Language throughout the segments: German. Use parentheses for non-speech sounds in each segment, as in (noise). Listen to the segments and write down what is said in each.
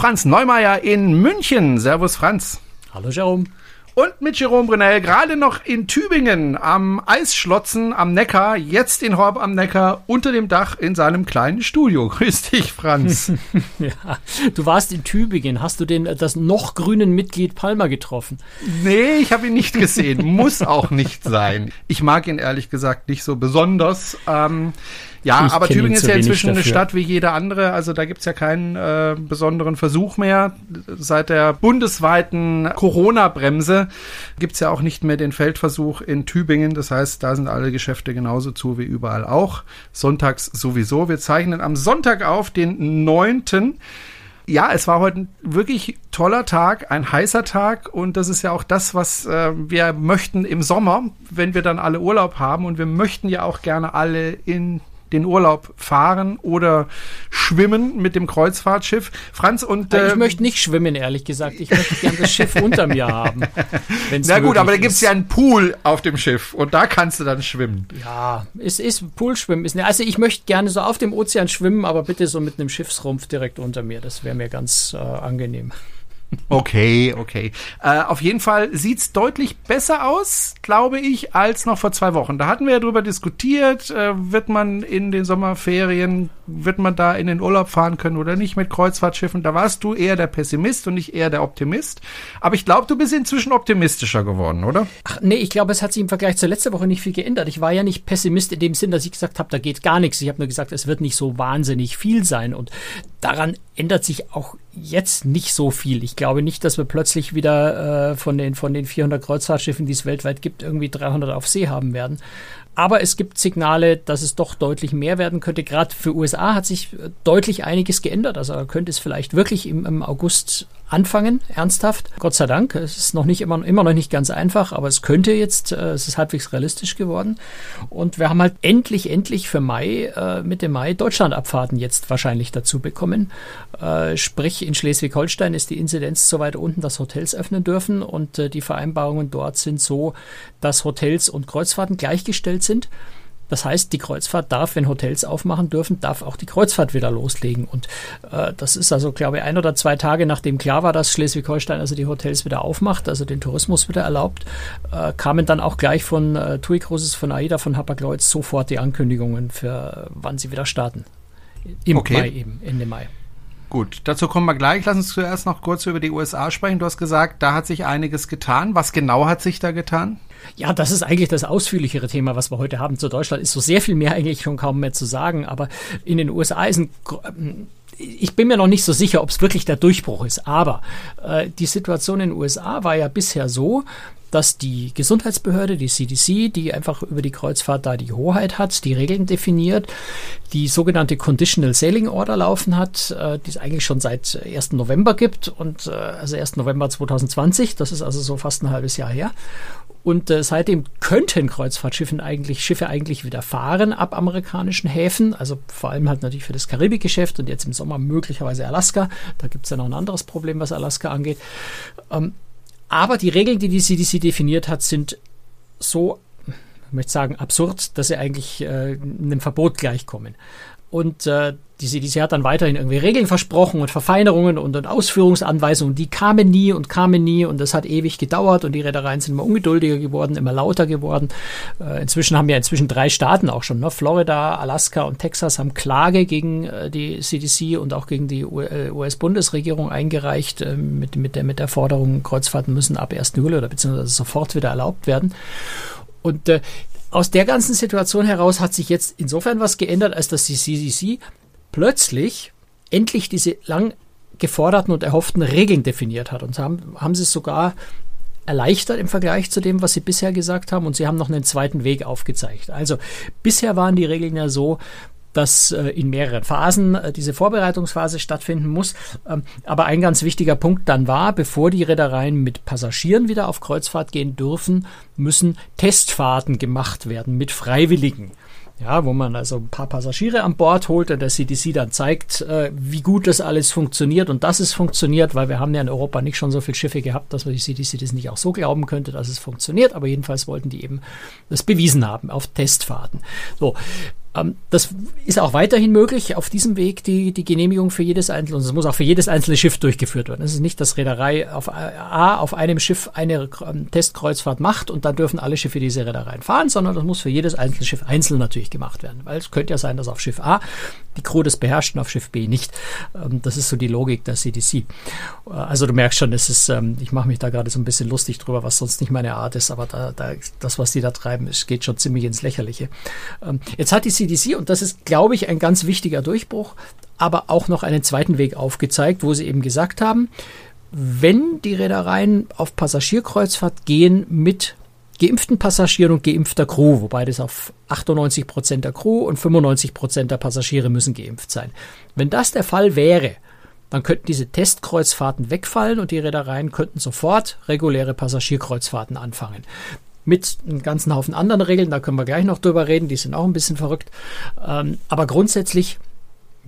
Franz Neumeier in München. Servus Franz. Hallo Jerome. Und mit Jerome Brunel, gerade noch in Tübingen am Eisschlotzen am Neckar, jetzt in Horb am Neckar, unter dem Dach in seinem kleinen Studio. (laughs) Grüß dich, Franz. (laughs) ja, du warst in Tübingen. Hast du den, das noch grünen Mitglied Palmer getroffen? Nee, ich habe ihn nicht gesehen. Muss auch nicht sein. Ich mag ihn ehrlich gesagt nicht so besonders. Ähm, ja, ich aber Tübingen ist ja inzwischen eine Stadt wie jede andere. Also da gibt's ja keinen äh, besonderen Versuch mehr. Seit der bundesweiten Corona-Bremse gibt's ja auch nicht mehr den Feldversuch in Tübingen. Das heißt, da sind alle Geschäfte genauso zu wie überall auch. Sonntags sowieso. Wir zeichnen am Sonntag auf, den neunten ja, es war heute ein wirklich toller Tag, ein heißer Tag und das ist ja auch das, was äh, wir möchten im Sommer, wenn wir dann alle Urlaub haben und wir möchten ja auch gerne alle in den Urlaub fahren oder schwimmen mit dem Kreuzfahrtschiff. Franz und äh, ich möchte nicht schwimmen, ehrlich gesagt. Ich möchte gerne das Schiff unter mir haben. (laughs) Na gut, aber da gibt es ja einen Pool auf dem Schiff und da kannst du dann schwimmen. Ja, es ist Poolschwimmen. Ist, also ich möchte gerne so auf dem Ozean schwimmen, aber bitte so mit einem Schiffsrumpf direkt unter mir. Das wäre mir ganz äh, angenehm. Okay, okay. Äh, auf jeden Fall sieht's deutlich besser aus, glaube ich, als noch vor zwei Wochen. Da hatten wir ja drüber diskutiert, äh, wird man in den Sommerferien, wird man da in den Urlaub fahren können oder nicht mit Kreuzfahrtschiffen. Da warst du eher der Pessimist und nicht eher der Optimist. Aber ich glaube, du bist inzwischen optimistischer geworden, oder? Ach nee, ich glaube, es hat sich im Vergleich zur letzten Woche nicht viel geändert. Ich war ja nicht Pessimist in dem Sinn, dass ich gesagt habe, da geht gar nichts. Ich habe nur gesagt, es wird nicht so wahnsinnig viel sein. Und daran ändert sich auch jetzt nicht so viel. Ich glaube nicht, dass wir plötzlich wieder äh, von, den, von den 400 Kreuzfahrtschiffen, die es weltweit gibt, irgendwie 300 auf See haben werden. Aber es gibt Signale, dass es doch deutlich mehr werden könnte. Gerade für USA hat sich äh, deutlich einiges geändert. Also könnte es vielleicht wirklich im, im August anfangen, ernsthaft. Gott sei Dank. Es ist noch nicht immer, immer noch nicht ganz einfach, aber es könnte jetzt, äh, es ist halbwegs realistisch geworden. Und wir haben halt endlich, endlich für Mai, äh, Mitte Mai Deutschlandabfahrten jetzt wahrscheinlich dazu bekommen. Äh, sprich, in Schleswig-Holstein ist die Inzidenz so weit unten, dass Hotels öffnen dürfen und äh, die Vereinbarungen dort sind so, dass Hotels und Kreuzfahrten gleichgestellt sind. Das heißt, die Kreuzfahrt darf, wenn Hotels aufmachen dürfen, darf auch die Kreuzfahrt wieder loslegen. Und äh, das ist also, glaube ich, ein oder zwei Tage nachdem klar war, dass Schleswig-Holstein also die Hotels wieder aufmacht, also den Tourismus wieder erlaubt, äh, kamen dann auch gleich von äh, TUI Cruises, von AIDA, von Hapag-Lloyd sofort die Ankündigungen für wann sie wieder starten. Im okay. Mai eben, Ende Mai. Gut, dazu kommen wir gleich. Lass uns zuerst noch kurz über die USA sprechen. Du hast gesagt, da hat sich einiges getan. Was genau hat sich da getan? Ja, das ist eigentlich das ausführlichere Thema, was wir heute haben zu Deutschland. Ist so sehr viel mehr eigentlich schon kaum mehr zu sagen. Aber in den USA ist ein ich bin mir noch nicht so sicher, ob es wirklich der Durchbruch ist, aber äh, die Situation in den USA war ja bisher so, dass die Gesundheitsbehörde, die CDC, die einfach über die Kreuzfahrt da die Hoheit hat, die Regeln definiert, die sogenannte Conditional Sailing Order laufen hat, äh, die es eigentlich schon seit 1. November gibt und äh, also 1. November 2020, das ist also so fast ein halbes Jahr her. Und äh, seitdem könnten Kreuzfahrtschiffen eigentlich, Schiffe eigentlich wieder fahren ab amerikanischen Häfen, also vor allem halt natürlich für das Karibikgeschäft und jetzt im Sommer möglicherweise Alaska. Da gibt es ja noch ein anderes Problem, was Alaska angeht. Ähm, aber die Regeln, die die CDC definiert hat, sind so, ich möchte sagen, absurd, dass sie eigentlich äh, einem Verbot gleichkommen. Und äh, die CDC hat dann weiterhin irgendwie Regeln versprochen und Verfeinerungen und, und, Ausführungsanweisungen, die kamen nie und kamen nie und das hat ewig gedauert und die Reedereien sind immer ungeduldiger geworden, immer lauter geworden. Äh, inzwischen haben ja inzwischen drei Staaten auch schon, ne? Florida, Alaska und Texas haben Klage gegen äh, die CDC und auch gegen die US-Bundesregierung äh, eingereicht äh, mit, mit, der, mit der Forderung, Kreuzfahrten müssen ab 1. Juli oder beziehungsweise sofort wieder erlaubt werden. Und äh, aus der ganzen Situation heraus hat sich jetzt insofern was geändert, als dass die CDC plötzlich endlich diese lang geforderten und erhofften Regeln definiert hat. Und haben, haben sie es sogar erleichtert im Vergleich zu dem, was sie bisher gesagt haben. Und sie haben noch einen zweiten Weg aufgezeigt. Also bisher waren die Regeln ja so, dass äh, in mehreren Phasen äh, diese Vorbereitungsphase stattfinden muss. Ähm, aber ein ganz wichtiger Punkt dann war, bevor die Reedereien mit Passagieren wieder auf Kreuzfahrt gehen dürfen, müssen Testfahrten gemacht werden mit Freiwilligen. Ja, wo man also ein paar Passagiere an Bord holt und der CDC dann zeigt, äh, wie gut das alles funktioniert und dass es funktioniert, weil wir haben ja in Europa nicht schon so viele Schiffe gehabt, dass man die CDC das nicht auch so glauben könnte, dass es funktioniert. Aber jedenfalls wollten die eben das bewiesen haben auf Testfahrten. So. Ähm, das ist auch weiterhin möglich, auf diesem Weg die, die Genehmigung für jedes einzelne, und es muss auch für jedes einzelne Schiff durchgeführt werden. Es ist nicht, dass Reederei auf A auf einem Schiff eine ähm, Testkreuzfahrt macht und dann dürfen alle Schiffe diese Reedereien fahren, sondern das muss für jedes einzelne Schiff einzeln natürlich gemacht werden. Weil es könnte ja sein, dass auf Schiff A die Crew das beherrscht und auf Schiff B nicht. Ähm, das ist so die Logik der CDC. Äh, also du merkst schon, es ist, ich mache mich da gerade so ein bisschen lustig drüber, was sonst nicht meine Art ist, aber da, da, das, was die da treiben, es geht schon ziemlich ins Lächerliche. Jetzt hat die CDC, und das ist, glaube ich, ein ganz wichtiger Durchbruch, aber auch noch einen zweiten Weg aufgezeigt, wo sie eben gesagt haben, wenn die Reedereien auf Passagierkreuzfahrt gehen mit geimpften Passagieren und geimpfter Crew, wobei das auf 98 Prozent der Crew und 95 Prozent der Passagiere müssen geimpft sein. Wenn das der Fall wäre, dann könnten diese Testkreuzfahrten wegfallen und die Reedereien könnten sofort reguläre Passagierkreuzfahrten anfangen mit einem ganzen Haufen anderen Regeln, da können wir gleich noch drüber reden, die sind auch ein bisschen verrückt. Ähm, aber grundsätzlich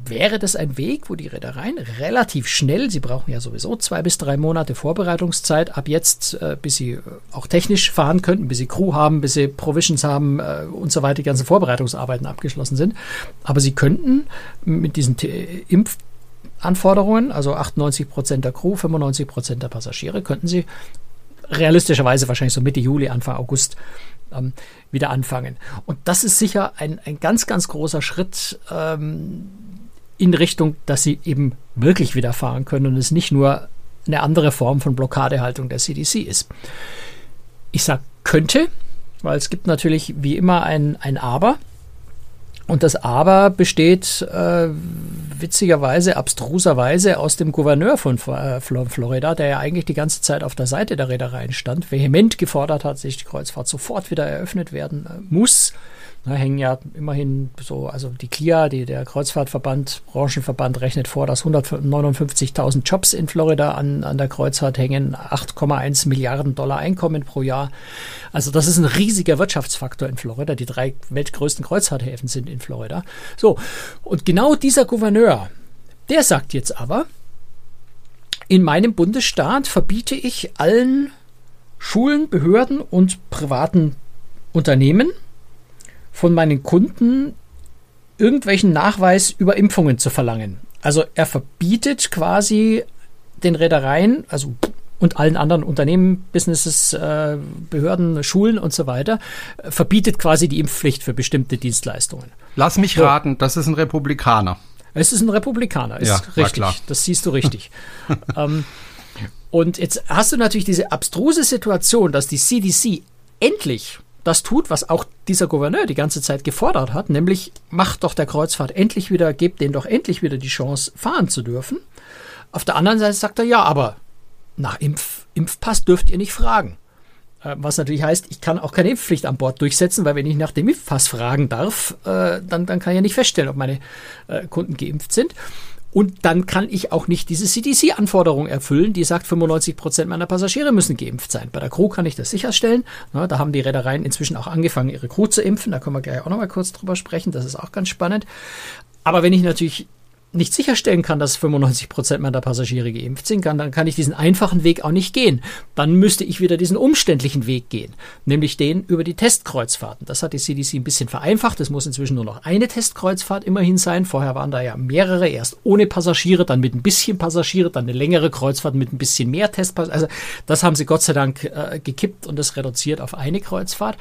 wäre das ein Weg, wo die Reedereien relativ schnell, sie brauchen ja sowieso zwei bis drei Monate Vorbereitungszeit, ab jetzt, äh, bis sie äh, auch technisch fahren könnten, bis sie Crew haben, bis sie Provisions haben äh, und so weiter, die ganzen Vorbereitungsarbeiten abgeschlossen sind. Aber sie könnten mit diesen Impfanforderungen, also 98 Prozent der Crew, 95 Prozent der Passagiere, könnten sie realistischerweise wahrscheinlich so Mitte Juli, Anfang August ähm, wieder anfangen. Und das ist sicher ein, ein ganz, ganz großer Schritt ähm, in Richtung, dass sie eben wirklich wieder fahren können und es nicht nur eine andere Form von Blockadehaltung der CDC ist. Ich sage könnte, weil es gibt natürlich wie immer ein, ein Aber. Und das Aber besteht äh, witzigerweise, abstruserweise aus dem Gouverneur von äh, Florida, der ja eigentlich die ganze Zeit auf der Seite der Reedereien stand, vehement gefordert hat, sich die Kreuzfahrt sofort wieder eröffnet werden äh, muss. Da hängen ja immerhin so, also die CLIA, die, der Kreuzfahrtverband, Branchenverband, rechnet vor, dass 159.000 Jobs in Florida an, an der Kreuzfahrt hängen, 8,1 Milliarden Dollar Einkommen pro Jahr. Also das ist ein riesiger Wirtschaftsfaktor in Florida. Die drei weltgrößten Kreuzfahrthäfen sind in Florida. So, und genau dieser Gouverneur, der sagt jetzt aber, in meinem Bundesstaat verbiete ich allen Schulen, Behörden und privaten Unternehmen, von meinen Kunden irgendwelchen Nachweis über Impfungen zu verlangen. Also er verbietet quasi den Reedereien, also und allen anderen Unternehmen, Businesses, äh, Behörden, Schulen und so weiter, verbietet quasi die Impfpflicht für bestimmte Dienstleistungen. Lass mich raten, das ist ein Republikaner. Es ist ein Republikaner, ist ja, richtig. Klar. Das siehst du richtig. (laughs) ähm, und jetzt hast du natürlich diese abstruse Situation, dass die CDC endlich das tut, was auch dieser Gouverneur die ganze Zeit gefordert hat, nämlich macht doch der Kreuzfahrt endlich wieder, gebt denen doch endlich wieder die Chance, fahren zu dürfen. Auf der anderen Seite sagt er, ja, aber nach Impf Impfpass dürft ihr nicht fragen. Äh, was natürlich heißt, ich kann auch keine Impfpflicht an Bord durchsetzen, weil wenn ich nach dem Impfpass fragen darf, äh, dann, dann kann ich ja nicht feststellen, ob meine äh, Kunden geimpft sind. Und dann kann ich auch nicht diese CDC-Anforderung erfüllen, die sagt, 95 Prozent meiner Passagiere müssen geimpft sein. Bei der Crew kann ich das sicherstellen. Da haben die Reedereien inzwischen auch angefangen, ihre Crew zu impfen. Da können wir gleich auch nochmal kurz drüber sprechen. Das ist auch ganz spannend. Aber wenn ich natürlich nicht sicherstellen kann, dass 95 Prozent meiner Passagiere geimpft sind, kann, dann kann ich diesen einfachen Weg auch nicht gehen. Dann müsste ich wieder diesen umständlichen Weg gehen, nämlich den über die Testkreuzfahrten. Das hat die CDC ein bisschen vereinfacht. Es muss inzwischen nur noch eine Testkreuzfahrt immerhin sein. Vorher waren da ja mehrere, erst ohne Passagiere, dann mit ein bisschen Passagiere, dann eine längere Kreuzfahrt mit ein bisschen mehr Testpassagiere. Also das haben sie Gott sei Dank äh, gekippt und das reduziert auf eine Kreuzfahrt.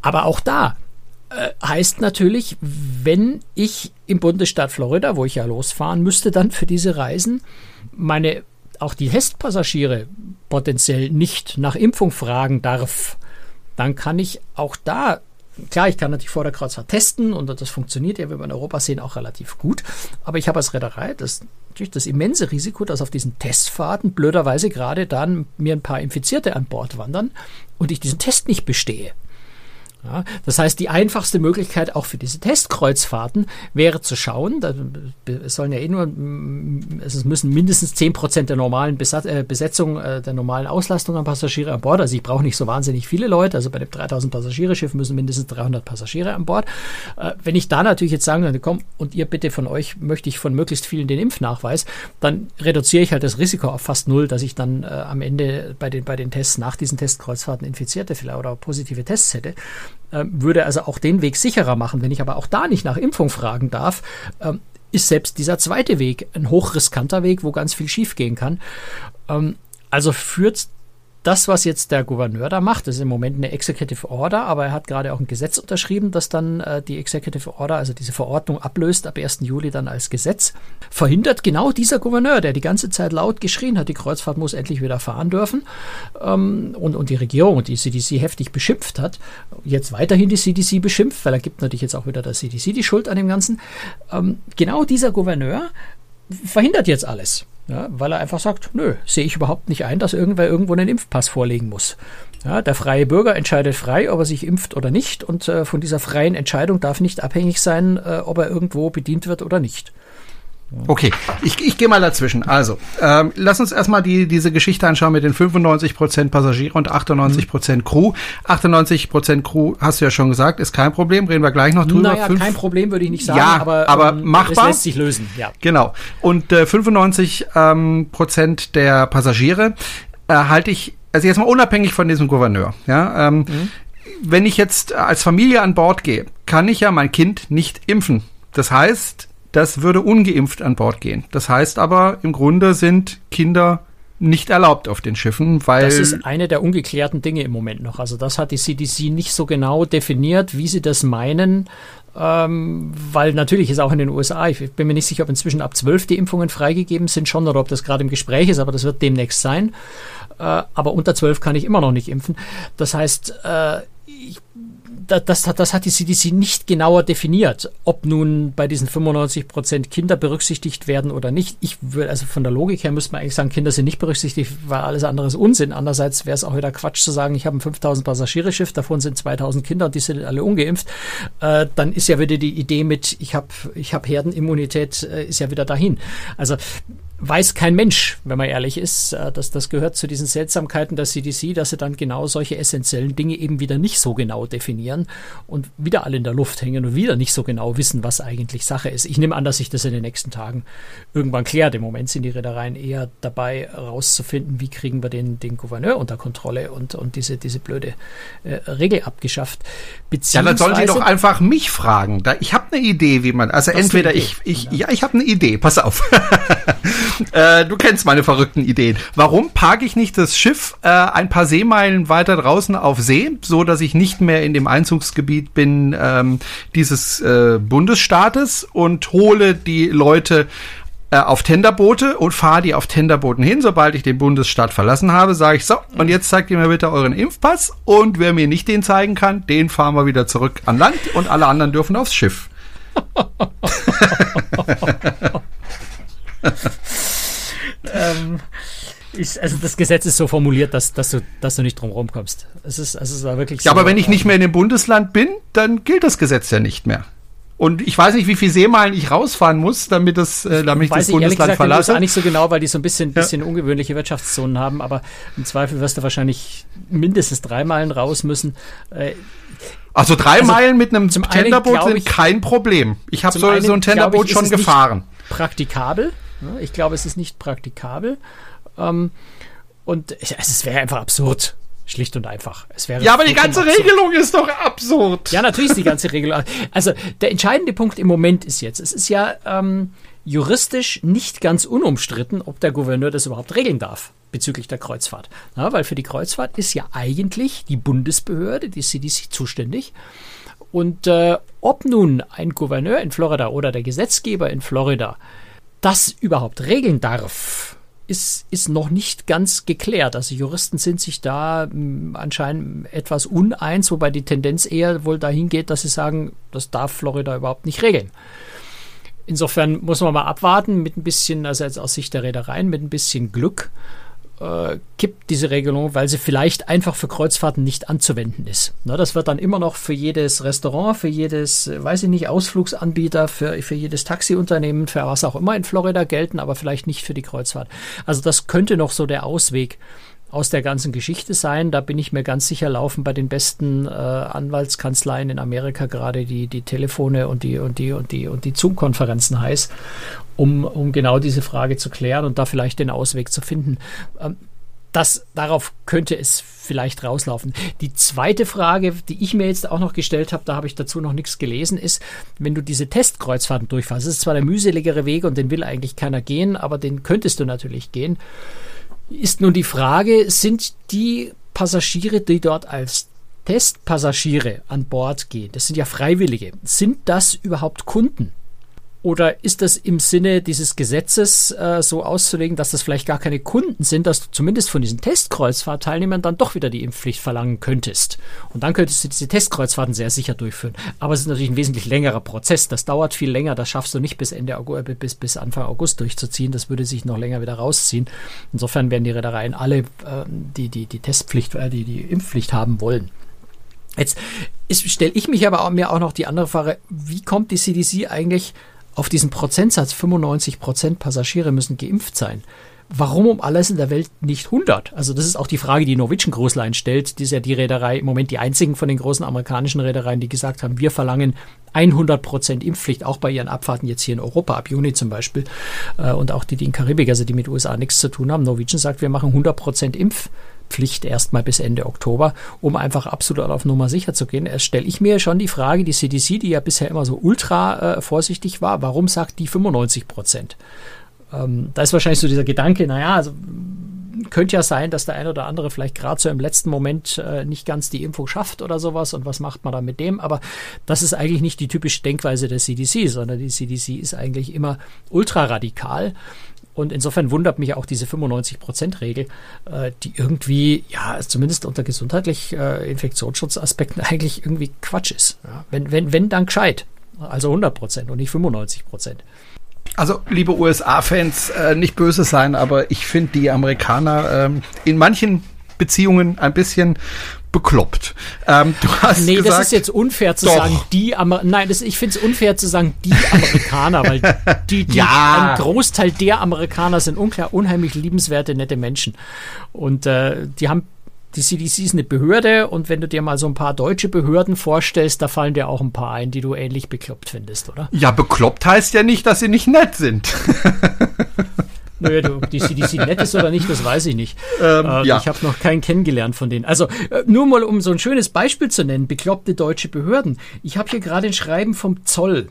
Aber auch da, heißt natürlich, wenn ich im Bundesstaat Florida, wo ich ja losfahren müsste, dann für diese Reisen meine auch die Testpassagiere potenziell nicht nach Impfung fragen darf, dann kann ich auch da Klar, ich kann natürlich vor der Kreuzfahrt testen und das funktioniert ja, wie wir in Europa sehen, auch relativ gut. Aber ich habe als Reederei das, natürlich das immense Risiko, dass auf diesen Testfahrten blöderweise gerade dann mir ein paar Infizierte an Bord wandern und ich diesen Test nicht bestehe. Ja, das heißt, die einfachste Möglichkeit auch für diese Testkreuzfahrten wäre zu schauen, da, es sollen ja eh nur, es müssen mindestens 10 Prozent der normalen Besat, äh, Besetzung, äh, der normalen Auslastung an Passagiere an Bord, also ich brauche nicht so wahnsinnig viele Leute, also bei dem 3000 Passagierschiff müssen mindestens 300 Passagiere an Bord. Äh, wenn ich da natürlich jetzt sagen würde, komm, und ihr bitte von euch möchte ich von möglichst vielen den Impfnachweis, dann reduziere ich halt das Risiko auf fast null, dass ich dann äh, am Ende bei den, bei den Tests nach diesen Testkreuzfahrten Infizierte vielleicht oder positive Tests hätte. Äh, würde also auch den Weg sicherer machen. Wenn ich aber auch da nicht nach Impfung fragen darf, äh, ist selbst dieser zweite Weg ein hochriskanter Weg, wo ganz viel schiefgehen kann. Ähm, also führt das, was jetzt der Gouverneur da macht, ist im Moment eine Executive Order, aber er hat gerade auch ein Gesetz unterschrieben, das dann äh, die Executive Order, also diese Verordnung ablöst, ab 1. Juli dann als Gesetz, verhindert genau dieser Gouverneur, der die ganze Zeit laut geschrien hat, die Kreuzfahrt muss endlich wieder fahren dürfen ähm, und, und die Regierung die CDC heftig beschimpft hat, jetzt weiterhin die CDC beschimpft, weil er gibt natürlich jetzt auch wieder der CDC die Schuld an dem Ganzen. Ähm, genau dieser Gouverneur verhindert jetzt alles. Ja, weil er einfach sagt, nö, sehe ich überhaupt nicht ein, dass irgendwer irgendwo einen Impfpass vorlegen muss. Ja, der freie Bürger entscheidet frei, ob er sich impft oder nicht. Und äh, von dieser freien Entscheidung darf nicht abhängig sein, äh, ob er irgendwo bedient wird oder nicht. Okay, ich, ich gehe mal dazwischen. Also, ähm, lass uns erstmal die, diese Geschichte anschauen mit den 95% Passagiere und 98% mhm. Crew. 98% Crew, hast du ja schon gesagt, ist kein Problem, reden wir gleich noch drüber. Naja, Fünf kein Problem würde ich nicht sagen, ja, aber, aber ähm, machbar. Es lässt sich lösen, ja. Genau. Und äh, 95% ähm, Prozent der Passagiere äh, halte ich, also jetzt mal unabhängig von diesem Gouverneur, ja, ähm, mhm. wenn ich jetzt als Familie an Bord gehe, kann ich ja mein Kind nicht impfen. Das heißt, das würde ungeimpft an Bord gehen. Das heißt aber, im Grunde sind Kinder nicht erlaubt auf den Schiffen, weil. Das ist eine der ungeklärten Dinge im Moment noch. Also das hat die CDC nicht so genau definiert, wie sie das meinen. Ähm, weil natürlich ist auch in den USA, ich bin mir nicht sicher, ob inzwischen ab 12 die Impfungen freigegeben sind schon oder ob das gerade im Gespräch ist, aber das wird demnächst sein. Äh, aber unter 12 kann ich immer noch nicht impfen. Das heißt, äh, ich das, das, das hat die CDC nicht genauer definiert, ob nun bei diesen 95 Prozent Kinder berücksichtigt werden oder nicht. Ich würde, also von der Logik her müsste man eigentlich sagen, Kinder sind nicht berücksichtigt, weil alles andere ist Unsinn. Andererseits wäre es auch wieder Quatsch zu sagen, ich habe ein 5000 Passagierschiff, davon sind 2000 Kinder und die sind alle ungeimpft. Äh, dann ist ja wieder die Idee mit, ich habe ich hab Herdenimmunität, äh, ist ja wieder dahin. Also weiß kein Mensch, wenn man ehrlich ist, äh, dass das gehört zu diesen Seltsamkeiten der CDC, dass sie dann genau solche essentiellen Dinge eben wieder nicht so genau definieren und wieder alle in der Luft hängen und wieder nicht so genau wissen, was eigentlich Sache ist. Ich nehme an, dass sich das in den nächsten Tagen irgendwann klärt. Im Moment sind die Reedereien eher dabei, herauszufinden, wie kriegen wir den, den Gouverneur unter Kontrolle und, und diese, diese blöde äh, Regel abgeschafft. Ja, dann sollen Sie doch einfach mich fragen. Da, ich habe eine Idee, wie man, also entweder ich, ich, ja, ich habe eine Idee, pass auf. (laughs) äh, du kennst meine verrückten Ideen. Warum parke ich nicht das Schiff äh, ein paar Seemeilen weiter draußen auf See, so dass ich nicht mehr in dem Einzugsgebiet bin ähm, dieses äh, Bundesstaates und hole die Leute äh, auf Tenderboote und fahre die auf Tenderbooten hin. Sobald ich den Bundesstaat verlassen habe, sage ich so, und jetzt zeigt ihr mir bitte euren Impfpass und wer mir nicht den zeigen kann, den fahren wir wieder zurück an Land und alle anderen dürfen aufs Schiff. (laughs) ähm, ich, also das Gesetz ist so formuliert, dass, dass, du, dass du nicht drum rumkommst. Es ist, also es war wirklich so, Ja, aber wenn ich nicht mehr in dem Bundesland bin, dann gilt das Gesetz ja nicht mehr. Und ich weiß nicht, wie viel Seemeilen ich rausfahren muss, damit, das, äh, damit ich das ich Bundesland gesagt, verlasse. Ich weiß nicht so genau, weil die so ein bisschen, bisschen ja. ungewöhnliche Wirtschaftszonen haben, aber im Zweifel wirst du wahrscheinlich mindestens drei Meilen raus müssen. Äh, also drei also Meilen mit einem Tenderboot sind kein Problem. Ich habe so, so ein Tenderboot schon gefahren. Praktikabel. Ne? Ich glaube, es ist nicht praktikabel. Ähm, und es wäre einfach absurd. Schlicht und einfach. Es wäre ja, aber die ganze absurd. Regelung ist doch absurd. Ja, natürlich ist die ganze Regelung. Also der entscheidende Punkt im Moment ist jetzt, es ist ja ähm, juristisch nicht ganz unumstritten, ob der Gouverneur das überhaupt regeln darf bezüglich der Kreuzfahrt. Ja, weil für die Kreuzfahrt ist ja eigentlich die Bundesbehörde, die CDC, zuständig. Und äh, ob nun ein Gouverneur in Florida oder der Gesetzgeber in Florida das überhaupt regeln darf, ist, ist noch nicht ganz geklärt. Also Juristen sind sich da hm, anscheinend etwas uneins, wobei die Tendenz eher wohl dahin geht, dass sie sagen, das darf Florida überhaupt nicht regeln. Insofern muss man mal abwarten mit ein bisschen, also jetzt aus Sicht der Reedereien, mit ein bisschen Glück äh, kippt diese Regelung, weil sie vielleicht einfach für Kreuzfahrten nicht anzuwenden ist. Na, das wird dann immer noch für jedes Restaurant, für jedes, weiß ich nicht, Ausflugsanbieter, für, für jedes Taxiunternehmen, für was auch immer in Florida gelten, aber vielleicht nicht für die Kreuzfahrt. Also das könnte noch so der Ausweg aus der ganzen Geschichte sein. Da bin ich mir ganz sicher, laufen bei den besten äh, Anwaltskanzleien in Amerika gerade die, die Telefone und die und die und die und die Zoom-Konferenzen heiß, um, um genau diese Frage zu klären und da vielleicht den Ausweg zu finden. Ähm, das, darauf könnte es vielleicht rauslaufen. Die zweite Frage, die ich mir jetzt auch noch gestellt habe, da habe ich dazu noch nichts gelesen, ist, wenn du diese Testkreuzfahrten durchfährst, das ist zwar der mühseligere Weg und den will eigentlich keiner gehen, aber den könntest du natürlich gehen, ist nun die Frage, sind die Passagiere, die dort als Testpassagiere an Bord gehen, das sind ja Freiwillige, sind das überhaupt Kunden? Oder ist das im Sinne dieses Gesetzes äh, so auszulegen, dass das vielleicht gar keine Kunden sind, dass du zumindest von diesen Testkreuzfahrtteilnehmern dann doch wieder die Impfpflicht verlangen könntest? Und dann könntest du diese Testkreuzfahrten sehr sicher durchführen. Aber es ist natürlich ein wesentlich längerer Prozess. Das dauert viel länger. Das schaffst du nicht bis Ende August, äh, bis, bis Anfang August durchzuziehen. Das würde sich noch länger wieder rausziehen. Insofern werden die Reedereien alle, äh, die, die die Testpflicht, äh, die die Impfpflicht haben wollen. Jetzt stelle ich mich aber auch, mir auch noch die andere Frage, wie kommt die CDC eigentlich auf diesen Prozentsatz 95 Prozent Passagiere müssen geimpft sein. Warum um alles in der Welt nicht 100? Also das ist auch die Frage, die Norwegian Cruise Line stellt. Die ist ja die Reederei, im Moment die einzigen von den großen amerikanischen Reedereien, die gesagt haben, wir verlangen 100 Prozent Impfpflicht, auch bei ihren Abfahrten jetzt hier in Europa, ab Juni zum Beispiel. Äh, und auch die, die in Karibik, also die mit USA nichts zu tun haben. Norwegian sagt, wir machen 100 Prozent Impfpflicht. Pflicht erstmal bis Ende Oktober, um einfach absolut auf Nummer sicher zu gehen. Erst stelle ich mir schon die Frage, die CDC, die ja bisher immer so ultra äh, vorsichtig war, warum sagt die 95 Prozent? Ähm, da ist wahrscheinlich so dieser Gedanke, naja, also könnte ja sein, dass der eine oder andere vielleicht gerade so im letzten Moment äh, nicht ganz die Info schafft oder sowas und was macht man da mit dem, aber das ist eigentlich nicht die typische Denkweise der CDC, sondern die CDC ist eigentlich immer ultra radikal und insofern wundert mich auch diese 95%-Regel, äh, die irgendwie, ja, zumindest unter gesundheitlich äh, Infektionsschutzaspekten eigentlich irgendwie Quatsch ist. Ja? Wenn, wenn, wenn, dann gescheit. Also 100% und nicht 95%. Also, liebe USA-Fans, äh, nicht böse sein, aber ich finde die Amerikaner ähm, in manchen Beziehungen ein bisschen bekloppt. Ähm, du hast nee, gesagt, das ist jetzt unfair zu doch. sagen, die Amer Nein, das, ich finde es unfair zu sagen, die (laughs) Amerikaner, weil die, die ja. ein Großteil der Amerikaner sind unklar, unheimlich liebenswerte, nette Menschen. Und äh, die haben die CDC ist eine Behörde und wenn du dir mal so ein paar deutsche Behörden vorstellst, da fallen dir auch ein paar ein, die du ähnlich bekloppt findest, oder? Ja, bekloppt heißt ja nicht, dass sie nicht nett sind. (laughs) Naja, ob die CDC nett ist oder nicht, das weiß ich nicht. Ähm, äh, ja. Ich habe noch keinen kennengelernt von denen. Also äh, nur mal, um so ein schönes Beispiel zu nennen, bekloppte deutsche Behörden. Ich habe hier gerade ein Schreiben vom Zoll.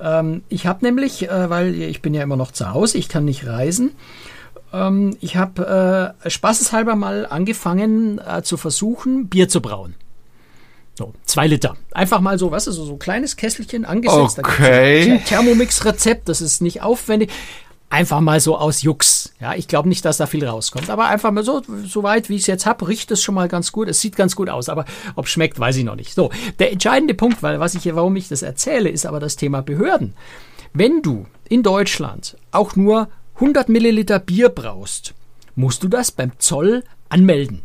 Ähm, ich habe nämlich, äh, weil ich bin ja immer noch zu Hause, ich kann nicht reisen. Ähm, ich habe äh, spaßeshalber mal angefangen äh, zu versuchen, Bier zu brauen. So, zwei Liter. Einfach mal so, was ist so, so ein kleines Kesselchen angesetzt. Okay. Thermomix-Rezept, das ist nicht aufwendig einfach mal so aus Jux. Ja, ich glaube nicht, dass da viel rauskommt, aber einfach mal so, so weit wie ich es jetzt habe, riecht es schon mal ganz gut. Es sieht ganz gut aus, aber ob schmeckt, weiß ich noch nicht. So, der entscheidende Punkt, weil was ich, warum ich das erzähle, ist aber das Thema Behörden. Wenn du in Deutschland auch nur 100 Milliliter Bier brauchst, musst du das beim Zoll anmelden.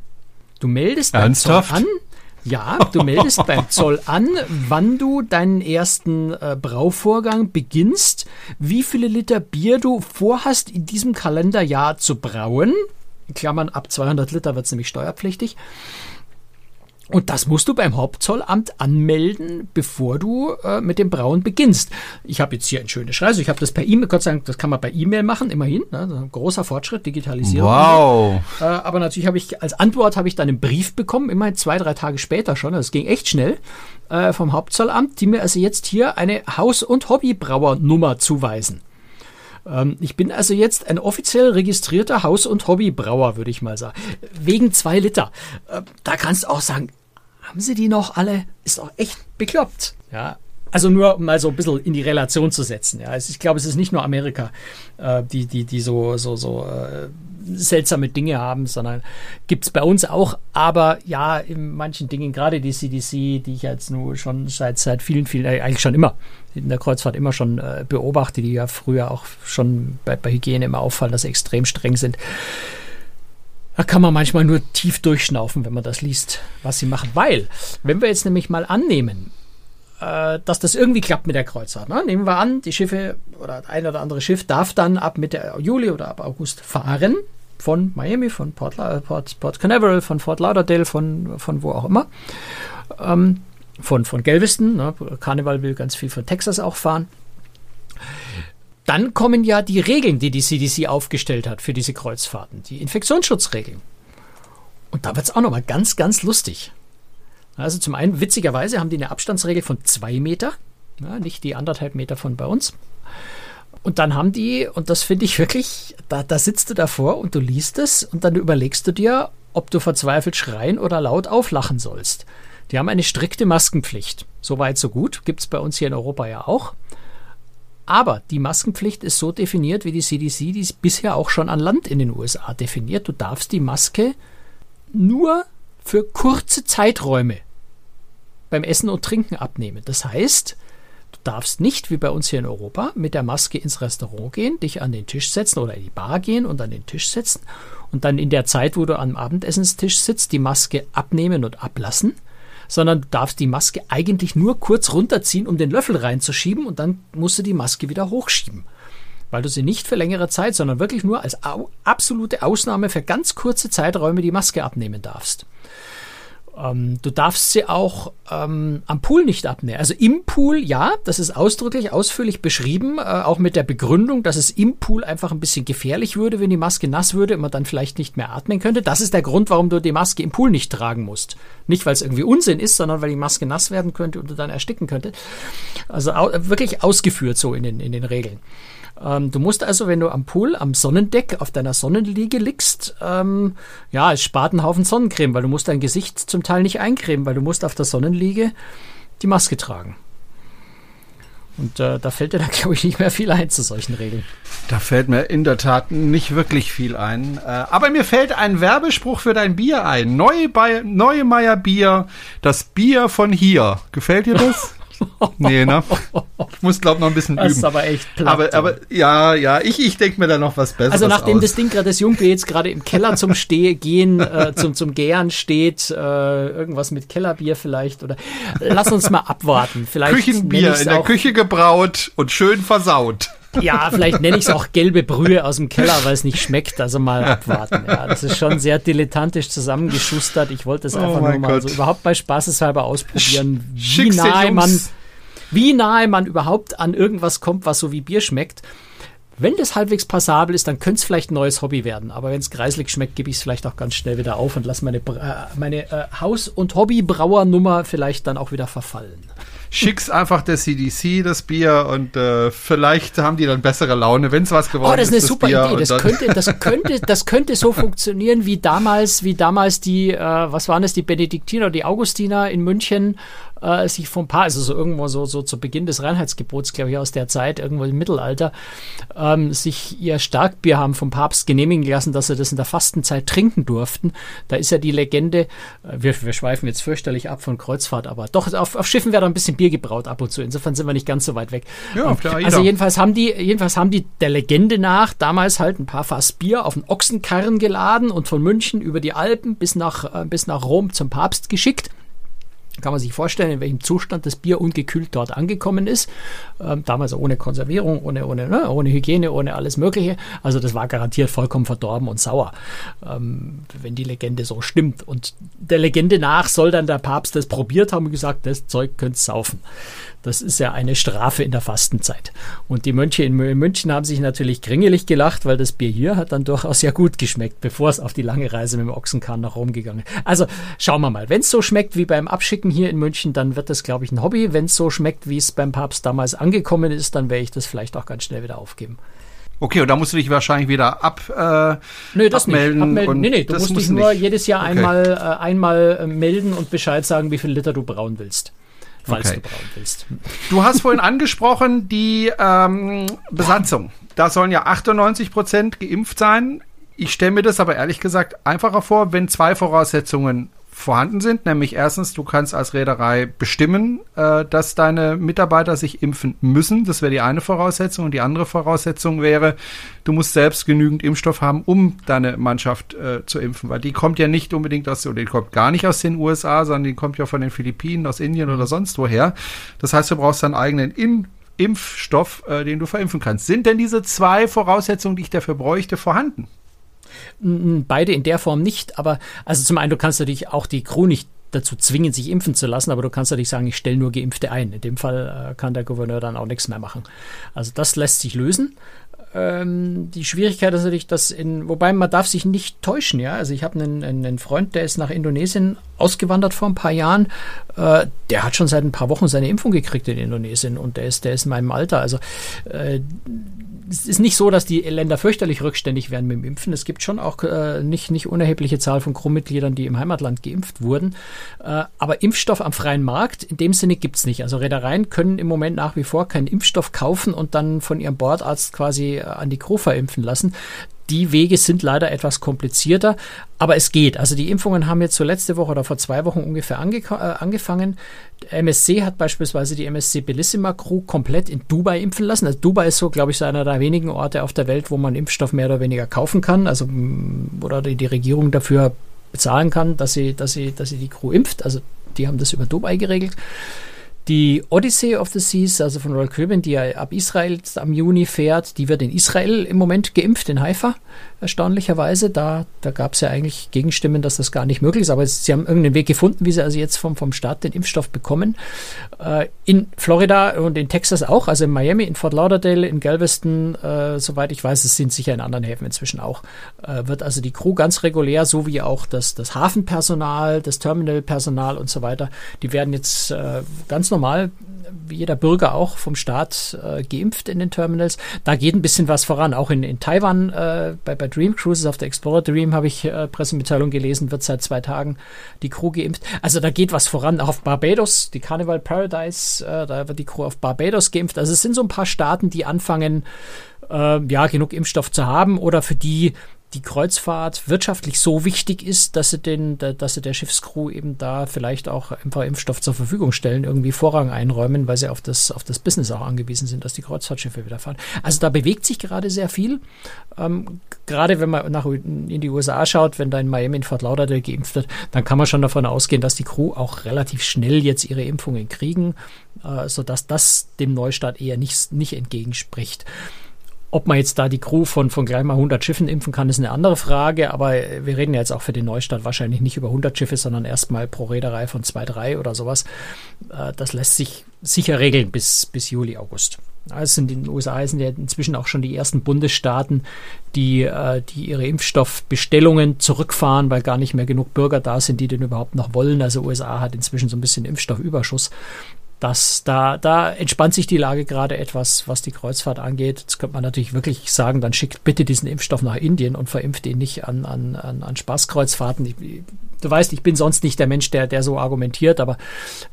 Du meldest Ernsthaft? beim Zoll an, ja, du meldest beim (laughs) Zoll an, wann du deinen ersten äh, Brauvorgang beginnst, wie viele Liter Bier du vorhast, in diesem Kalenderjahr zu brauen. In Klammern, ab 200 Liter wird es nämlich steuerpflichtig. Und das musst du beim Hauptzollamt anmelden, bevor du äh, mit dem Brauen beginnst. Ich habe jetzt hier ein schönes Schreiben. Ich habe das per E-Mail, Gott sei Dank, das kann man per E-Mail machen, immerhin. Ne? großer Fortschritt, Digitalisierung. Wow. Äh, aber natürlich habe ich als Antwort habe ich dann einen Brief bekommen, immerhin zwei, drei Tage später schon. Das ging echt schnell äh, vom Hauptzollamt, die mir also jetzt hier eine Haus- und Hobbybrauernummer zuweisen. Ähm, ich bin also jetzt ein offiziell registrierter Haus- und Hobbybrauer, würde ich mal sagen. Wegen zwei Liter. Äh, da kannst du auch sagen, haben sie die noch alle? Ist auch echt bekloppt. Ja, also nur um mal so ein bisschen in die Relation zu setzen. Ja, ich glaube, es ist nicht nur Amerika, äh, die, die, die so, so, so äh, seltsame Dinge haben, sondern gibt es bei uns auch. Aber ja, in manchen Dingen, gerade die CDC, die ich jetzt nur schon seit, seit vielen, vielen, äh, eigentlich schon immer in der Kreuzfahrt immer schon beobachte, die ja früher auch schon bei, bei Hygiene immer auffallen, dass sie extrem streng sind. Da kann man manchmal nur tief durchschnaufen, wenn man das liest, was sie machen. Weil, wenn wir jetzt nämlich mal annehmen, äh, dass das irgendwie klappt mit der Kreuzfahrt. Ne? Nehmen wir an, die Schiffe oder ein oder andere Schiff darf dann ab Mitte Juli oder ab August fahren von Miami, von Port, Port, Port Canaveral, von Fort Lauderdale, von, von wo auch immer. Ähm, von, von Galveston. Ne? Carnival will ganz viel von Texas auch fahren dann kommen ja die Regeln, die die CDC aufgestellt hat für diese Kreuzfahrten, die Infektionsschutzregeln. Und da wird es auch nochmal ganz, ganz lustig. Also zum einen, witzigerweise haben die eine Abstandsregel von zwei Meter, ja, nicht die anderthalb Meter von bei uns. Und dann haben die, und das finde ich wirklich, da, da sitzt du davor und du liest es und dann überlegst du dir, ob du verzweifelt schreien oder laut auflachen sollst. Die haben eine strikte Maskenpflicht. Soweit, so gut. Gibt es bei uns hier in Europa ja auch. Aber die Maskenpflicht ist so definiert, wie die CDC dies bisher auch schon an Land in den USA definiert. Du darfst die Maske nur für kurze Zeiträume beim Essen und Trinken abnehmen. Das heißt, du darfst nicht wie bei uns hier in Europa mit der Maske ins Restaurant gehen, dich an den Tisch setzen oder in die Bar gehen und an den Tisch setzen und dann in der Zeit, wo du am Abendessenstisch sitzt, die Maske abnehmen und ablassen, sondern du darfst die Maske eigentlich nur kurz runterziehen, um den Löffel reinzuschieben und dann musst du die Maske wieder hochschieben. Weil du sie nicht für längere Zeit, sondern wirklich nur als absolute Ausnahme für ganz kurze Zeiträume die Maske abnehmen darfst. Ähm, du darfst sie auch ähm, am Pool nicht abnehmen. Also im Pool, ja, das ist ausdrücklich, ausführlich beschrieben, äh, auch mit der Begründung, dass es im Pool einfach ein bisschen gefährlich würde, wenn die Maske nass würde und man dann vielleicht nicht mehr atmen könnte. Das ist der Grund, warum du die Maske im Pool nicht tragen musst. Nicht, weil es irgendwie Unsinn ist, sondern weil die Maske nass werden könnte und du dann ersticken könnte. Also wirklich ausgeführt so in den, in den Regeln. Ähm, du musst also, wenn du am Pool, am Sonnendeck auf deiner Sonnenliege liegst, ähm, ja, es spart einen Haufen Sonnencreme, weil du musst dein Gesicht zum Teil nicht eincremen, weil du musst auf der Sonnenliege die Maske tragen. Und äh, da fällt dir dann, (laughs) glaube ich, nicht mehr viel ein zu solchen Regeln. Da fällt mir in der Tat nicht wirklich viel ein. Äh, aber mir fällt ein Werbespruch für dein Bier ein. Neue, Neue Bier, das Bier von hier. Gefällt dir das? (laughs) (laughs) nee, ne? Ich muss, glaube noch ein bisschen das üben. ist aber echt platt. Aber, aber ja, ja, ich, ich denke mir da noch was Besseres Also nachdem aus. das Ding gerade, das Jungbier jetzt gerade im Keller zum Steh gehen, äh, zum, zum Gären steht, äh, irgendwas mit Kellerbier vielleicht, oder lass uns mal abwarten. Vielleicht Küchenbier in der Küche gebraut und schön versaut. Ja, vielleicht nenne ich es auch gelbe Brühe aus dem Keller, weil es nicht schmeckt. Also mal abwarten. Ja, das ist schon sehr dilettantisch zusammengeschustert. Ich wollte es oh einfach nur mal Gott. so überhaupt bei Spaßeshalber ausprobieren, Sch wie nahe man, wie nahe man überhaupt an irgendwas kommt, was so wie Bier schmeckt. Wenn das halbwegs passabel ist, dann könnte es vielleicht ein neues Hobby werden. Aber wenn es kreislig schmeckt, gebe ich es vielleicht auch ganz schnell wieder auf und lasse meine, äh, meine äh, Haus- und Hobbybrauernummer vielleicht dann auch wieder verfallen schick's einfach der CDC das Bier und äh, vielleicht haben die dann bessere Laune, wenn es was geworden ist. Oh, das ist eine super Bier Idee. Das könnte, das (laughs) könnte, das könnte so funktionieren wie damals, wie damals die, äh, was waren es, die Benediktiner, die Augustiner in München äh, sich vom Paar, also so irgendwo so, so zu Beginn des Reinheitsgebots, glaube ich, aus der Zeit, irgendwo im Mittelalter, ähm, sich ihr Starkbier haben vom Papst genehmigen lassen, dass sie das in der Fastenzeit trinken durften. Da ist ja die Legende, äh, wir, wir schweifen jetzt fürchterlich ab von Kreuzfahrt, aber doch, auf, auf Schiffen wäre da ein bisschen Bier gebraut ab und zu. Insofern sind wir nicht ganz so weit weg. Ja, auf der also jedenfalls haben die, jedenfalls haben die der Legende nach damals halt ein paar Fass Bier auf einen Ochsenkarren geladen und von München über die Alpen bis nach, äh, bis nach Rom zum Papst geschickt kann man sich vorstellen, in welchem Zustand das Bier ungekühlt dort angekommen ist. Ähm, damals ohne Konservierung, ohne, ohne, ne, ohne Hygiene, ohne alles Mögliche. Also das war garantiert vollkommen verdorben und sauer, ähm, wenn die Legende so stimmt. Und der Legende nach soll dann der Papst das probiert haben und gesagt, das Zeug könnt saufen. Das ist ja eine Strafe in der Fastenzeit. Und die Mönche in München haben sich natürlich kringelig gelacht, weil das Bier hier hat dann durchaus ja gut geschmeckt, bevor es auf die lange Reise mit dem Ochsenkahn nach Rom gegangen ist. Also schauen wir mal. Wenn es so schmeckt wie beim Abschicken hier in München, dann wird das, glaube ich, ein Hobby. Wenn es so schmeckt, wie es beim Papst damals angekommen ist, dann werde ich das vielleicht auch ganz schnell wieder aufgeben. Okay, und da musst du dich wahrscheinlich wieder ab, äh, Nö, das abmelden. Nicht. Abmelden. Nee, nee, du musst dich nur nicht. jedes Jahr okay. einmal, äh, einmal äh, melden und Bescheid sagen, wie viel Liter du brauen willst falls okay. du braun willst. Du hast vorhin angesprochen, die ähm, Besatzung. Da sollen ja 98 Prozent geimpft sein. Ich stelle mir das aber ehrlich gesagt einfacher vor, wenn zwei Voraussetzungen vorhanden sind, nämlich erstens, du kannst als Reederei bestimmen, äh, dass deine Mitarbeiter sich impfen müssen. Das wäre die eine Voraussetzung. Und die andere Voraussetzung wäre, du musst selbst genügend Impfstoff haben, um deine Mannschaft äh, zu impfen, weil die kommt ja nicht unbedingt aus, oder die kommt gar nicht aus den USA, sondern die kommt ja von den Philippinen, aus Indien oder sonst woher. Das heißt, du brauchst deinen eigenen In Impfstoff, äh, den du verimpfen kannst. Sind denn diese zwei Voraussetzungen, die ich dafür bräuchte, vorhanden? Beide in der Form nicht, aber also zum einen, du kannst natürlich auch die Crew nicht dazu zwingen, sich impfen zu lassen, aber du kannst nicht sagen, ich stelle nur Geimpfte ein. In dem Fall äh, kann der Gouverneur dann auch nichts mehr machen. Also das lässt sich lösen. Ähm, die Schwierigkeit ist natürlich, dass in, wobei man darf sich nicht täuschen, ja. Also ich habe einen, einen Freund, der ist nach Indonesien ausgewandert vor ein paar Jahren. Äh, der hat schon seit ein paar Wochen seine Impfung gekriegt in Indonesien und der ist, der ist in meinem Alter. Also äh, es ist nicht so, dass die Länder fürchterlich rückständig werden mit dem Impfen. Es gibt schon auch äh, nicht, nicht unerhebliche Zahl von Crewmitgliedern, die im Heimatland geimpft wurden. Äh, aber Impfstoff am freien Markt in dem Sinne gibt's nicht. Also Reedereien können im Moment nach wie vor keinen Impfstoff kaufen und dann von ihrem Bordarzt quasi äh, an die Crew verimpfen lassen. Die Wege sind leider etwas komplizierter, aber es geht. Also die Impfungen haben jetzt so letzte Woche oder vor zwei Wochen ungefähr ange äh, angefangen. MSC hat beispielsweise die MSC Bellissima Crew komplett in Dubai impfen lassen. Also Dubai ist so, glaube ich, so einer der wenigen Orte auf der Welt, wo man Impfstoff mehr oder weniger kaufen kann. Also oder die, die Regierung dafür bezahlen kann, dass sie, dass sie, dass sie die Crew impft. Also die haben das über Dubai geregelt. Die Odyssey of the Seas, also von Royal Caribbean, die ja ab Israel am Juni fährt, die wird in Israel im Moment geimpft, in Haifa, erstaunlicherweise. Da, da gab es ja eigentlich Gegenstimmen, dass das gar nicht möglich ist, aber sie haben irgendeinen Weg gefunden, wie sie also jetzt vom, vom Staat den Impfstoff bekommen. Äh, in Florida und in Texas auch, also in Miami, in Fort Lauderdale, in Galveston, äh, soweit ich weiß, es sind sicher in anderen Häfen inzwischen auch, äh, wird also die Crew ganz regulär, so wie auch das, das Hafenpersonal, das Terminalpersonal und so weiter, die werden jetzt äh, ganz normal wie jeder Bürger auch vom Staat äh, geimpft in den Terminals. Da geht ein bisschen was voran. Auch in, in Taiwan äh, bei, bei Dream Cruises auf der Explorer Dream habe ich äh, Pressemitteilung gelesen, wird seit zwei Tagen die Crew geimpft. Also da geht was voran. Auch auf Barbados, die Carnival Paradise, äh, da wird die Crew auf Barbados geimpft. Also es sind so ein paar Staaten, die anfangen, äh, ja, genug Impfstoff zu haben oder für die die Kreuzfahrt wirtschaftlich so wichtig ist, dass sie den, dass sie der Schiffscrew eben da vielleicht auch einfach Impfstoff zur Verfügung stellen, irgendwie Vorrang einräumen, weil sie auf das, auf das Business auch angewiesen sind, dass die Kreuzfahrtschiffe wieder fahren. Also da bewegt sich gerade sehr viel. Ähm, gerade wenn man nach in die USA schaut, wenn da in Miami in Fort Lauderdale geimpft wird, dann kann man schon davon ausgehen, dass die Crew auch relativ schnell jetzt ihre Impfungen kriegen, äh, sodass das dem Neustart eher nicht, nicht entgegenspricht. Ob man jetzt da die Crew von, von gleich mal 100 Schiffen impfen kann, ist eine andere Frage. Aber wir reden ja jetzt auch für den Neustart wahrscheinlich nicht über 100 Schiffe, sondern erstmal pro Reederei von zwei, drei oder sowas. Äh, das lässt sich sicher regeln bis, bis Juli, August. Sind in den USA sind ja inzwischen auch schon die ersten Bundesstaaten, die, äh, die ihre Impfstoffbestellungen zurückfahren, weil gar nicht mehr genug Bürger da sind, die den überhaupt noch wollen. Also USA hat inzwischen so ein bisschen Impfstoffüberschuss dass da, da entspannt sich die Lage gerade etwas, was die Kreuzfahrt angeht. Jetzt könnte man natürlich wirklich sagen, dann schickt bitte diesen Impfstoff nach Indien und verimpft ihn nicht an, an, an, an Spaßkreuzfahrten. Ich, du weißt, ich bin sonst nicht der Mensch, der, der so argumentiert, aber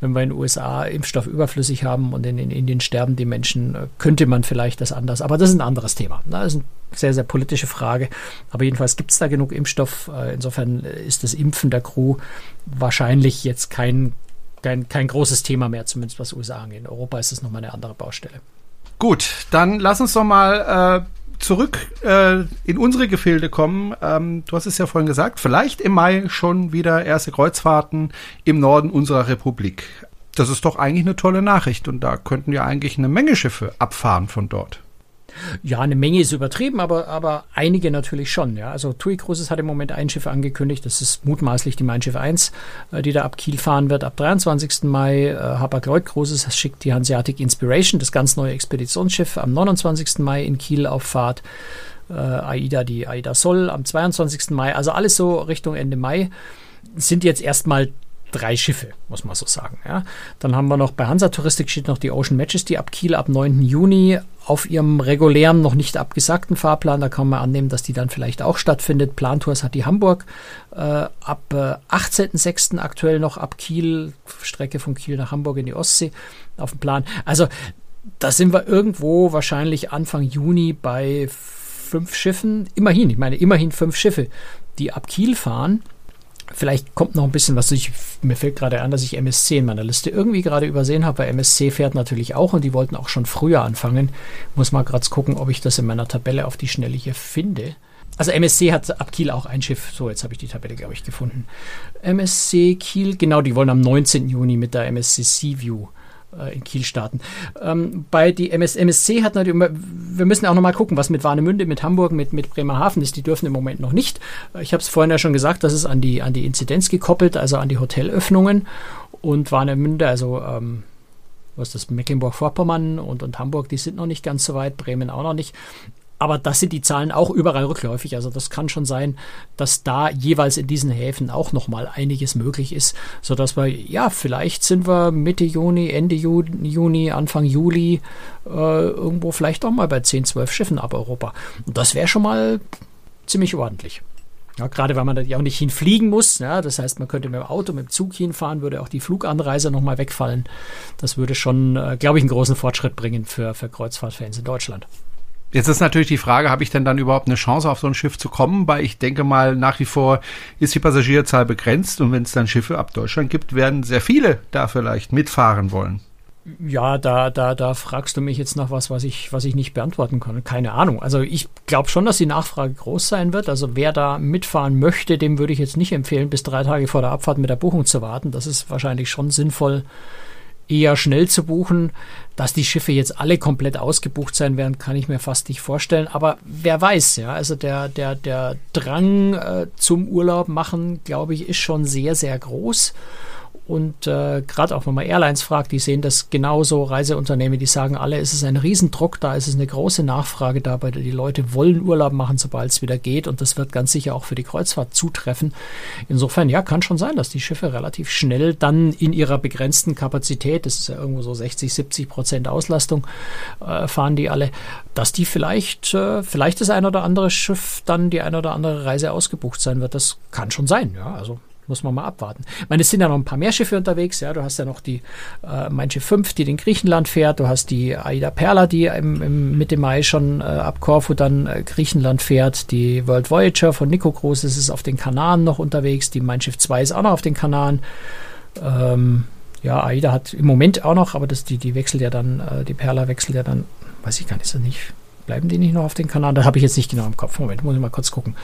wenn wir in den USA Impfstoff überflüssig haben und in, in Indien sterben die Menschen, könnte man vielleicht das anders. Aber das ist ein anderes Thema. Das ist eine sehr, sehr politische Frage. Aber jedenfalls gibt es da genug Impfstoff. Insofern ist das Impfen der Crew wahrscheinlich jetzt kein kein, kein großes Thema mehr, zumindest was USA angeht. In Europa ist es nochmal eine andere Baustelle. Gut, dann lass uns doch mal äh, zurück äh, in unsere Gefilde kommen. Ähm, du hast es ja vorhin gesagt, vielleicht im Mai schon wieder erste Kreuzfahrten im Norden unserer Republik. Das ist doch eigentlich eine tolle Nachricht und da könnten ja eigentlich eine Menge Schiffe abfahren von dort. Ja, eine Menge ist übertrieben, aber, aber einige natürlich schon. Ja. Also TUI Cruises hat im Moment ein Schiff angekündigt. Das ist mutmaßlich die Mein Schiff 1, äh, die da ab Kiel fahren wird. Ab 23. Mai äh, Hapag-Lloyd Cruises schickt die Hanseatic Inspiration, das ganz neue Expeditionsschiff, am 29. Mai in Kiel auf Fahrt. Äh, AIDA, die AIDA Sol am 22. Mai. Also alles so Richtung Ende Mai sind jetzt erstmal drei Schiffe, muss man so sagen. Ja. Dann haben wir noch bei Hansa Touristik steht noch die Ocean Majesty ab Kiel ab 9. Juni auf ihrem regulären, noch nicht abgesagten Fahrplan. Da kann man annehmen, dass die dann vielleicht auch stattfindet. Plantours hat die Hamburg äh, ab äh, 18.06. aktuell noch ab Kiel, Strecke von Kiel nach Hamburg in die Ostsee auf dem Plan. Also da sind wir irgendwo wahrscheinlich Anfang Juni bei fünf Schiffen. Immerhin, ich meine immerhin fünf Schiffe, die ab Kiel fahren. Vielleicht kommt noch ein bisschen was. Ich, mir fällt gerade an, dass ich MSC in meiner Liste irgendwie gerade übersehen habe, weil MSC fährt natürlich auch und die wollten auch schon früher anfangen. Muss mal gerade gucken, ob ich das in meiner Tabelle auf die Schnelle hier finde. Also MSC hat ab Kiel auch ein Schiff. So, jetzt habe ich die Tabelle, glaube ich, gefunden. MSC Kiel, genau, die wollen am 19. Juni mit der MSC Seaview äh, in Kiel starten. Ähm, bei die MS, MSC hat natürlich, wir müssen auch noch mal gucken, was mit Warnemünde, mit Hamburg, mit, mit Bremerhaven ist. Die dürfen im Moment noch nicht. Ich habe es vorhin ja schon gesagt, das ist an die, an die Inzidenz gekoppelt, also an die Hotelöffnungen. Und Warnemünde, also ähm, was ist das, Mecklenburg-Vorpommern und, und Hamburg, die sind noch nicht ganz so weit, Bremen auch noch nicht. Aber das sind die Zahlen auch überall rückläufig. Also das kann schon sein, dass da jeweils in diesen Häfen auch noch mal einiges möglich ist, so dass wir ja vielleicht sind wir Mitte Juni, Ende Juni, Anfang Juli äh, irgendwo vielleicht auch mal bei 10, 12 Schiffen ab Europa. Und das wäre schon mal ziemlich ordentlich. Ja, gerade weil man da ja auch nicht hinfliegen muss. Ja, das heißt, man könnte mit dem Auto, mit dem Zug hinfahren, würde auch die Fluganreise nochmal wegfallen. Das würde schon, äh, glaube ich, einen großen Fortschritt bringen für, für Kreuzfahrtfans in Deutschland. Jetzt ist natürlich die Frage, habe ich denn dann überhaupt eine Chance auf so ein Schiff zu kommen? Weil ich denke mal, nach wie vor ist die Passagierzahl begrenzt und wenn es dann Schiffe ab Deutschland gibt, werden sehr viele da vielleicht mitfahren wollen. Ja, da, da, da fragst du mich jetzt noch was, was ich, was ich nicht beantworten kann. Keine Ahnung. Also ich glaube schon, dass die Nachfrage groß sein wird. Also wer da mitfahren möchte, dem würde ich jetzt nicht empfehlen, bis drei Tage vor der Abfahrt mit der Buchung zu warten. Das ist wahrscheinlich schon sinnvoll, eher schnell zu buchen. Dass die Schiffe jetzt alle komplett ausgebucht sein werden, kann ich mir fast nicht vorstellen. Aber wer weiß, ja. Also der, der, der Drang äh, zum Urlaub machen, glaube ich, ist schon sehr, sehr groß. Und äh, gerade auch wenn man Airlines fragt, die sehen das genauso, Reiseunternehmen, die sagen alle, es ist ein Riesendruck da, es ist eine große Nachfrage da, weil die Leute wollen Urlaub machen, sobald es wieder geht. Und das wird ganz sicher auch für die Kreuzfahrt zutreffen. Insofern, ja, kann schon sein, dass die Schiffe relativ schnell dann in ihrer begrenzten Kapazität, das ist ja irgendwo so 60, 70 Prozent Auslastung, äh, fahren die alle, dass die vielleicht, äh, vielleicht das ein oder andere Schiff dann die ein oder andere Reise ausgebucht sein wird. Das kann schon sein, ja. Also muss man mal abwarten. Ich meine, es sind ja noch ein paar mehr Schiffe unterwegs. Ja, du hast ja noch die äh, Mein Schiff 5, die den Griechenland fährt. Du hast die Aida Perla, die im, im Mitte Mai schon äh, ab Korfu dann äh, Griechenland fährt. Die World Voyager von Nico Groß ist auf den Kanaren noch unterwegs. Die Mein Schiff 2 ist auch noch auf den Kanaren. Ähm, ja, AIDA hat im Moment auch noch, aber das, die, die wechselt ja dann, äh, die Perla wechselt ja dann, weiß ich gar nicht, ist das nicht Bleiben die nicht noch auf den Kanal? Das habe ich jetzt nicht genau im Kopf. Moment, muss ich mal kurz gucken.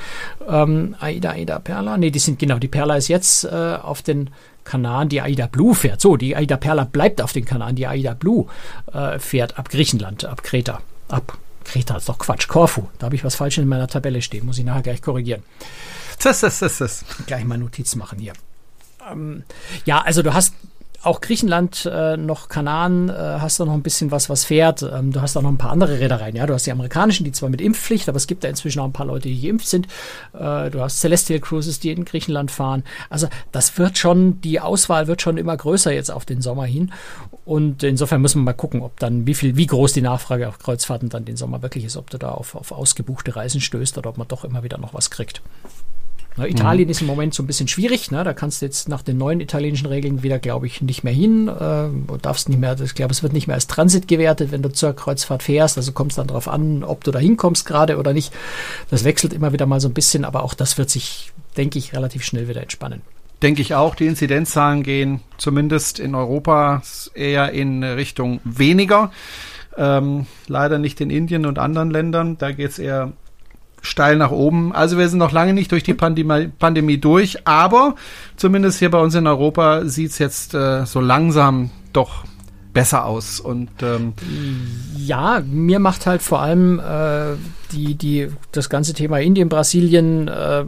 Ähm, Aida, Aida, Perla. Ne, die sind genau. Die Perla ist jetzt äh, auf den Kanaren. Die Aida Blue fährt. So, die Aida Perla bleibt auf den Kanaren. Die Aida Blue äh, fährt ab Griechenland, ab Kreta. Ab Kreta ist doch Quatsch. Korfu. Da habe ich was falsch in meiner Tabelle stehen. Muss ich nachher gleich korrigieren. Das, das, das, das. Gleich mal Notiz machen hier. Ähm, ja, also du hast auch Griechenland, äh, noch Kanaren, äh, hast du noch ein bisschen was, was fährt. Ähm, du hast auch noch ein paar andere Reedereien. Ja, du hast die amerikanischen, die zwar mit Impfpflicht, aber es gibt da inzwischen auch ein paar Leute, die geimpft sind. Äh, du hast Celestial Cruises, die in Griechenland fahren. Also das wird schon, die Auswahl wird schon immer größer jetzt auf den Sommer hin. Und insofern müssen wir mal gucken, ob dann, wie viel, wie groß die Nachfrage auf Kreuzfahrten dann den Sommer wirklich ist, ob du da auf, auf ausgebuchte Reisen stößt oder ob man doch immer wieder noch was kriegt. Na, Italien mhm. ist im Moment so ein bisschen schwierig. Ne? Da kannst du jetzt nach den neuen italienischen Regeln wieder, glaube ich, nicht mehr hin. Äh, darfst nicht mehr, ich glaube, es wird nicht mehr als Transit gewertet, wenn du zur Kreuzfahrt fährst. Also kommt es dann darauf an, ob du da hinkommst gerade oder nicht. Das wechselt immer wieder mal so ein bisschen, aber auch das wird sich, denke ich, relativ schnell wieder entspannen. Denke ich auch, die Inzidenzzahlen gehen zumindest in Europa eher in Richtung weniger. Ähm, leider nicht in Indien und anderen Ländern. Da geht es eher steil nach oben. Also wir sind noch lange nicht durch die Pandemie, Pandemie durch, aber zumindest hier bei uns in Europa sieht's jetzt äh, so langsam doch besser aus. Und ähm, ja, mir macht halt vor allem äh, die, die, das ganze Thema Indien, Brasilien, äh,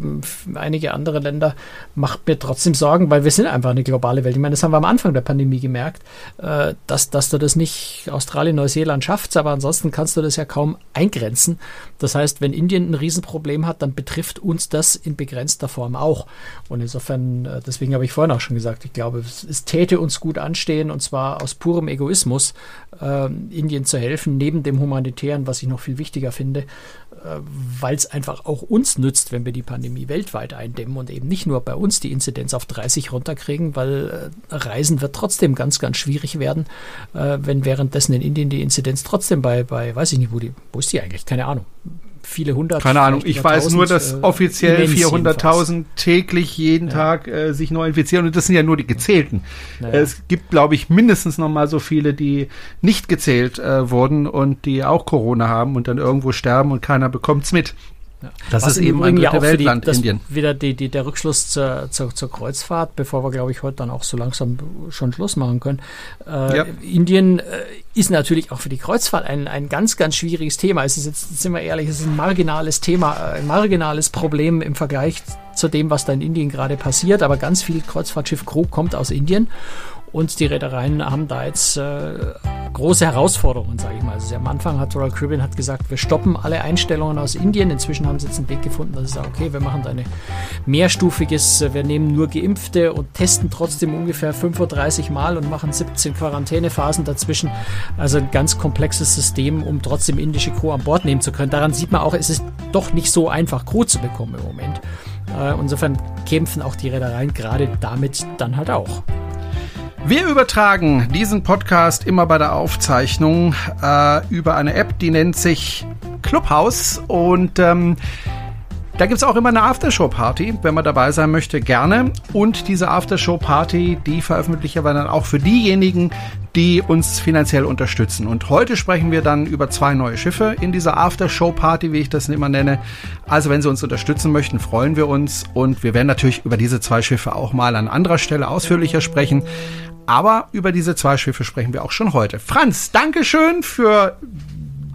einige andere Länder macht mir trotzdem Sorgen, weil wir sind einfach eine globale Welt. Ich meine, das haben wir am Anfang der Pandemie gemerkt, äh, dass, dass du das nicht Australien, Neuseeland schaffst, aber ansonsten kannst du das ja kaum eingrenzen. Das heißt, wenn Indien ein Riesenproblem hat, dann betrifft uns das in begrenzter Form auch. Und insofern, äh, deswegen habe ich vorhin auch schon gesagt, ich glaube, es, es täte uns gut anstehen und zwar aus purem Egoismus, äh, Indien zu helfen, neben dem humanitären, was ich noch viel wichtiger finde, weil es einfach auch uns nützt, wenn wir die Pandemie weltweit eindämmen und eben nicht nur bei uns die Inzidenz auf 30 runterkriegen, weil äh, Reisen wird trotzdem ganz, ganz schwierig werden, äh, wenn währenddessen in Indien die Inzidenz trotzdem bei, bei, weiß ich nicht, wo die, wo ist die eigentlich? Keine Ahnung viele hundert. Keine Ahnung, ich weiß nur, dass äh, offiziell 400.000 täglich jeden ja. Tag äh, sich neu infizieren und das sind ja nur die gezählten. Naja. Es gibt, glaube ich, mindestens noch mal so viele, die nicht gezählt äh, wurden und die auch Corona haben und dann irgendwo sterben und keiner bekommt's mit. Ja. Das Was ist eben ein ja auch Weltland, die, Indien. Wieder die, die, der Rückschluss zur, zur, zur, Kreuzfahrt, bevor wir, glaube ich, heute dann auch so langsam schon Schluss machen können. Äh, ja. Indien äh, ist natürlich auch für die Kreuzfahrt ein, ein ganz, ganz schwieriges Thema. Es ist jetzt, sind wir ehrlich, es ist ein marginales Thema, äh, ein marginales Problem im Vergleich zu dem, was da in Indien gerade passiert. Aber ganz viel Kreuzfahrtschiff Crew kommt aus Indien. Und die Reedereien haben da jetzt äh, große Herausforderungen, sage ich mal. Also am Anfang hat Royal Caribbean hat gesagt, wir stoppen alle Einstellungen aus Indien. Inzwischen haben sie jetzt einen Weg gefunden, dass sie sagen, okay, wir machen da eine mehrstufiges, äh, wir nehmen nur Geimpfte und testen trotzdem ungefähr 35 Mal und machen 17 Quarantänephasen dazwischen. Also ein ganz komplexes System, um trotzdem indische Crew an Bord nehmen zu können. Daran sieht man auch, es ist doch nicht so einfach, Crew zu bekommen im Moment. Äh, insofern kämpfen auch die Reedereien gerade damit dann halt auch. Wir übertragen diesen Podcast immer bei der Aufzeichnung äh, über eine App, die nennt sich Clubhouse und ähm, da gibt's auch immer eine Aftershow-Party, wenn man dabei sein möchte, gerne. Und diese Aftershow-Party, die veröffentlichen wir dann auch für diejenigen, die uns finanziell unterstützen. Und heute sprechen wir dann über zwei neue Schiffe in dieser Aftershow-Party, wie ich das immer nenne. Also wenn Sie uns unterstützen möchten, freuen wir uns. Und wir werden natürlich über diese zwei Schiffe auch mal an anderer Stelle ausführlicher sprechen. Aber über diese zwei Schiffe sprechen wir auch schon heute. Franz, Dankeschön für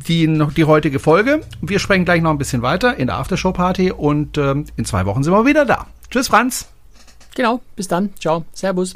die, die heutige Folge. Wir sprechen gleich noch ein bisschen weiter in der Aftershow-Party und ähm, in zwei Wochen sind wir wieder da. Tschüss, Franz. Genau, bis dann. Ciao. Servus.